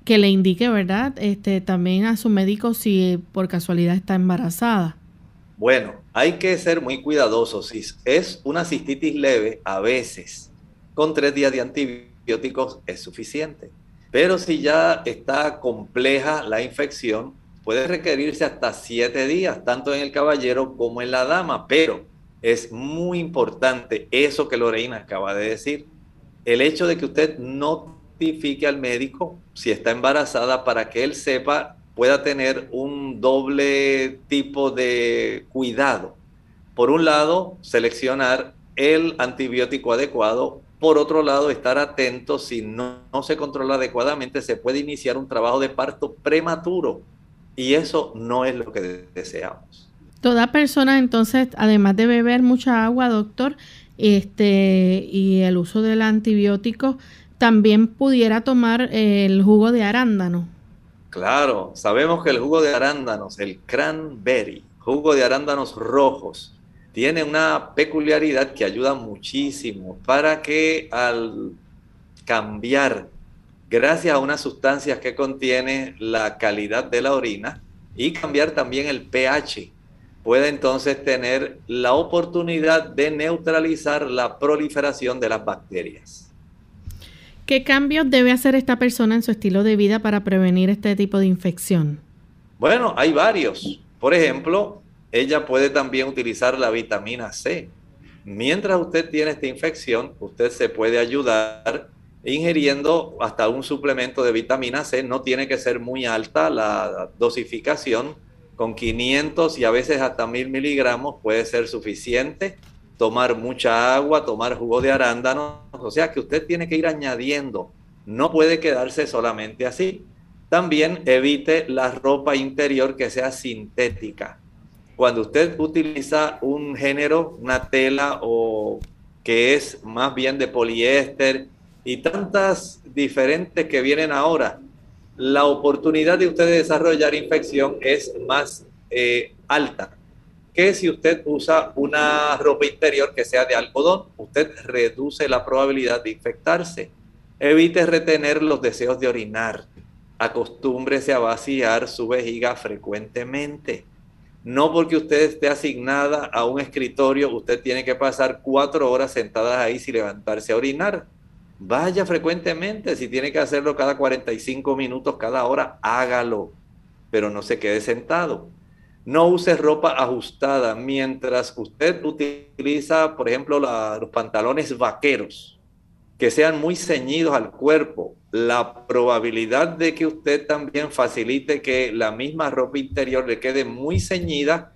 que le indique, ¿verdad? Este, también a su médico si por casualidad está embarazada. Bueno, hay que ser muy cuidadosos. Si es una cistitis leve, a veces con tres días de antibióticos es suficiente. Pero si ya está compleja la infección, puede requerirse hasta siete días, tanto en el caballero como en la dama. Pero es muy importante eso que Lorena acaba de decir. El hecho de que usted no notifique al médico si está embarazada para que él sepa, pueda tener un doble tipo de cuidado. Por un lado, seleccionar el antibiótico adecuado. Por otro lado, estar atento si no, no se controla adecuadamente, se puede iniciar un trabajo de parto prematuro. Y eso no es lo que deseamos. Toda persona entonces, además de beber mucha agua, doctor, este, y el uso del antibiótico, también pudiera tomar eh, el jugo de arándano. Claro, sabemos que el jugo de arándanos, el cranberry, jugo de arándanos rojos, tiene una peculiaridad que ayuda muchísimo para que al cambiar, gracias a unas sustancias que contiene la calidad de la orina y cambiar también el pH, pueda entonces tener la oportunidad de neutralizar la proliferación de las bacterias. ¿Qué cambios debe hacer esta persona en su estilo de vida para prevenir este tipo de infección? Bueno, hay varios. Por ejemplo, ella puede también utilizar la vitamina C. Mientras usted tiene esta infección, usted se puede ayudar ingiriendo hasta un suplemento de vitamina C. No tiene que ser muy alta la dosificación, Con 500 y a veces hasta 1000 miligramos puede ser suficiente. Tomar mucha agua, tomar jugo de arándanos. O sea que usted tiene que ir añadiendo. No puede quedarse solamente así. También evite la ropa interior que sea sintética. Cuando usted utiliza un género, una tela o que es más bien de poliéster y tantas diferentes que vienen ahora, la oportunidad de usted desarrollar infección es más eh, alta que si usted usa una ropa interior que sea de algodón. Usted reduce la probabilidad de infectarse. Evite retener los deseos de orinar. Acostúmbrese a vaciar su vejiga frecuentemente. No porque usted esté asignada a un escritorio, usted tiene que pasar cuatro horas sentada ahí sin levantarse a orinar. Vaya frecuentemente, si tiene que hacerlo cada 45 minutos, cada hora, hágalo, pero no se quede sentado. No use ropa ajustada mientras usted utiliza, por ejemplo, los pantalones vaqueros, que sean muy ceñidos al cuerpo. La probabilidad de que usted también facilite que la misma ropa interior le quede muy ceñida,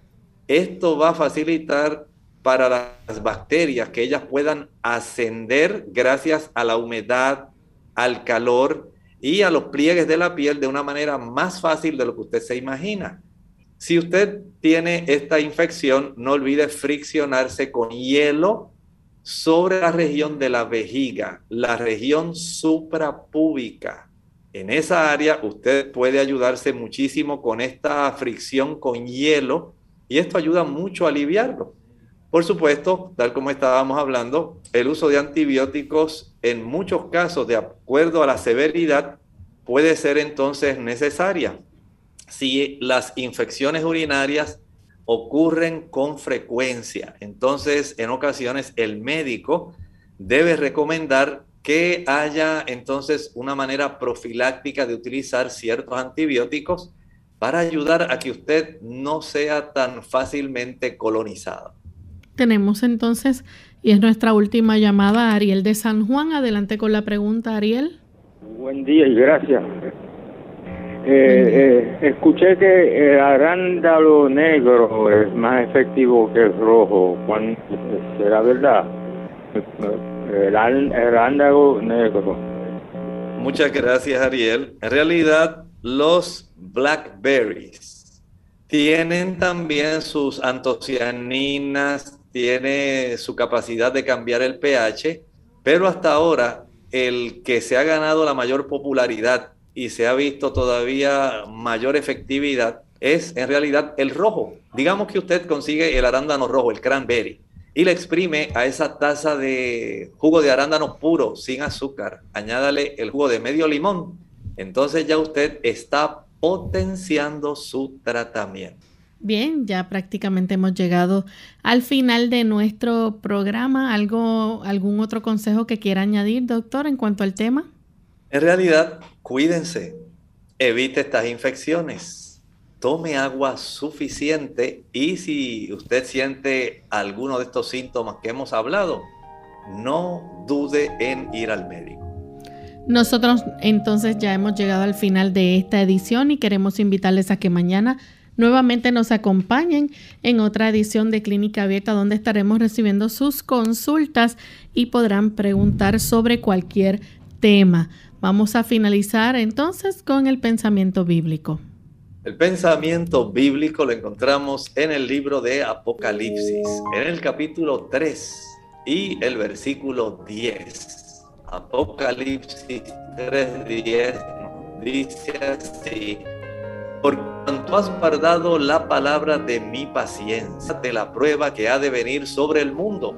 esto va a facilitar para las bacterias, que ellas puedan ascender gracias a la humedad, al calor y a los pliegues de la piel de una manera más fácil de lo que usted se imagina. Si usted tiene esta infección, no olvide friccionarse con hielo sobre la región de la vejiga, la región suprapúbica. En esa área usted puede ayudarse muchísimo con esta fricción con hielo y esto ayuda mucho a aliviarlo. Por supuesto, tal como estábamos hablando, el uso de antibióticos en muchos casos, de acuerdo a la severidad, puede ser entonces necesaria. Si las infecciones urinarias ocurren con frecuencia, entonces en ocasiones el médico debe recomendar que haya entonces una manera profiláctica de utilizar ciertos antibióticos para ayudar a que usted no sea tan fácilmente colonizado. Tenemos entonces, y es nuestra última llamada, Ariel de San Juan. Adelante con la pregunta, Ariel. Buen día y gracias. Eh, eh, escuché que el arándalo negro es más efectivo que el rojo. ¿Será verdad? El arándalo negro. Muchas gracias, Ariel. En realidad, los blackberries tienen también sus antocianinas, tiene su capacidad de cambiar el pH, pero hasta ahora el que se ha ganado la mayor popularidad y se ha visto todavía mayor efectividad es en realidad el rojo. Digamos que usted consigue el arándano rojo, el cranberry, y le exprime a esa taza de jugo de arándano puro, sin azúcar. Añádale el jugo de medio limón. Entonces ya usted está potenciando su tratamiento. Bien, ya prácticamente hemos llegado al final de nuestro programa. ¿Algo, ¿Algún otro consejo que quiera añadir, doctor, en cuanto al tema? En realidad, cuídense, evite estas infecciones, tome agua suficiente y si usted siente alguno de estos síntomas que hemos hablado, no dude en ir al médico. Nosotros entonces ya hemos llegado al final de esta edición y queremos invitarles a que mañana nuevamente nos acompañen en otra edición de Clínica Abierta donde estaremos recibiendo sus consultas y podrán preguntar sobre cualquier tema. Vamos a finalizar entonces con el pensamiento bíblico. El pensamiento bíblico lo encontramos en el libro de Apocalipsis, en el capítulo 3 y el versículo 10. Apocalipsis 3:10 dice así por cuanto has guardado la palabra de mi paciencia, de la prueba que ha de venir sobre el mundo,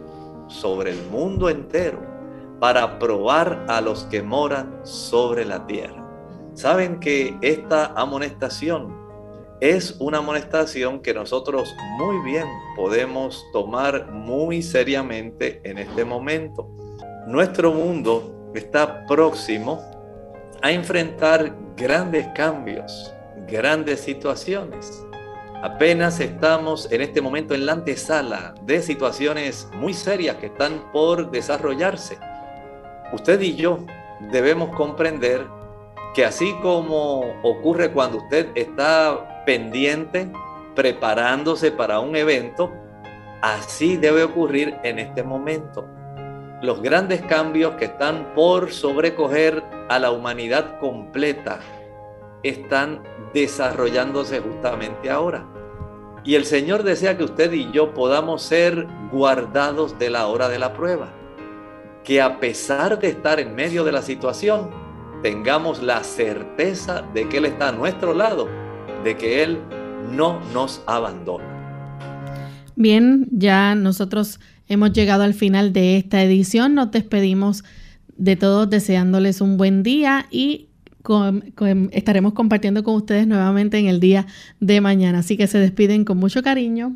sobre el mundo entero, para probar a los que moran sobre la tierra. Saben que esta amonestación es una amonestación que nosotros muy bien podemos tomar muy seriamente en este momento. Nuestro mundo está próximo a enfrentar grandes cambios grandes situaciones. Apenas estamos en este momento en la antesala de situaciones muy serias que están por desarrollarse. Usted y yo debemos comprender que así como ocurre cuando usted está pendiente preparándose para un evento, así debe ocurrir en este momento. Los grandes cambios que están por sobrecoger a la humanidad completa están desarrollándose justamente ahora. Y el Señor desea que usted y yo podamos ser guardados de la hora de la prueba. Que a pesar de estar en medio de la situación, tengamos la certeza de que Él está a nuestro lado, de que Él no nos abandona. Bien, ya nosotros hemos llegado al final de esta edición. Nos despedimos de todos deseándoles un buen día y estaremos compartiendo con ustedes nuevamente en el día de mañana. Así que se despiden con mucho cariño.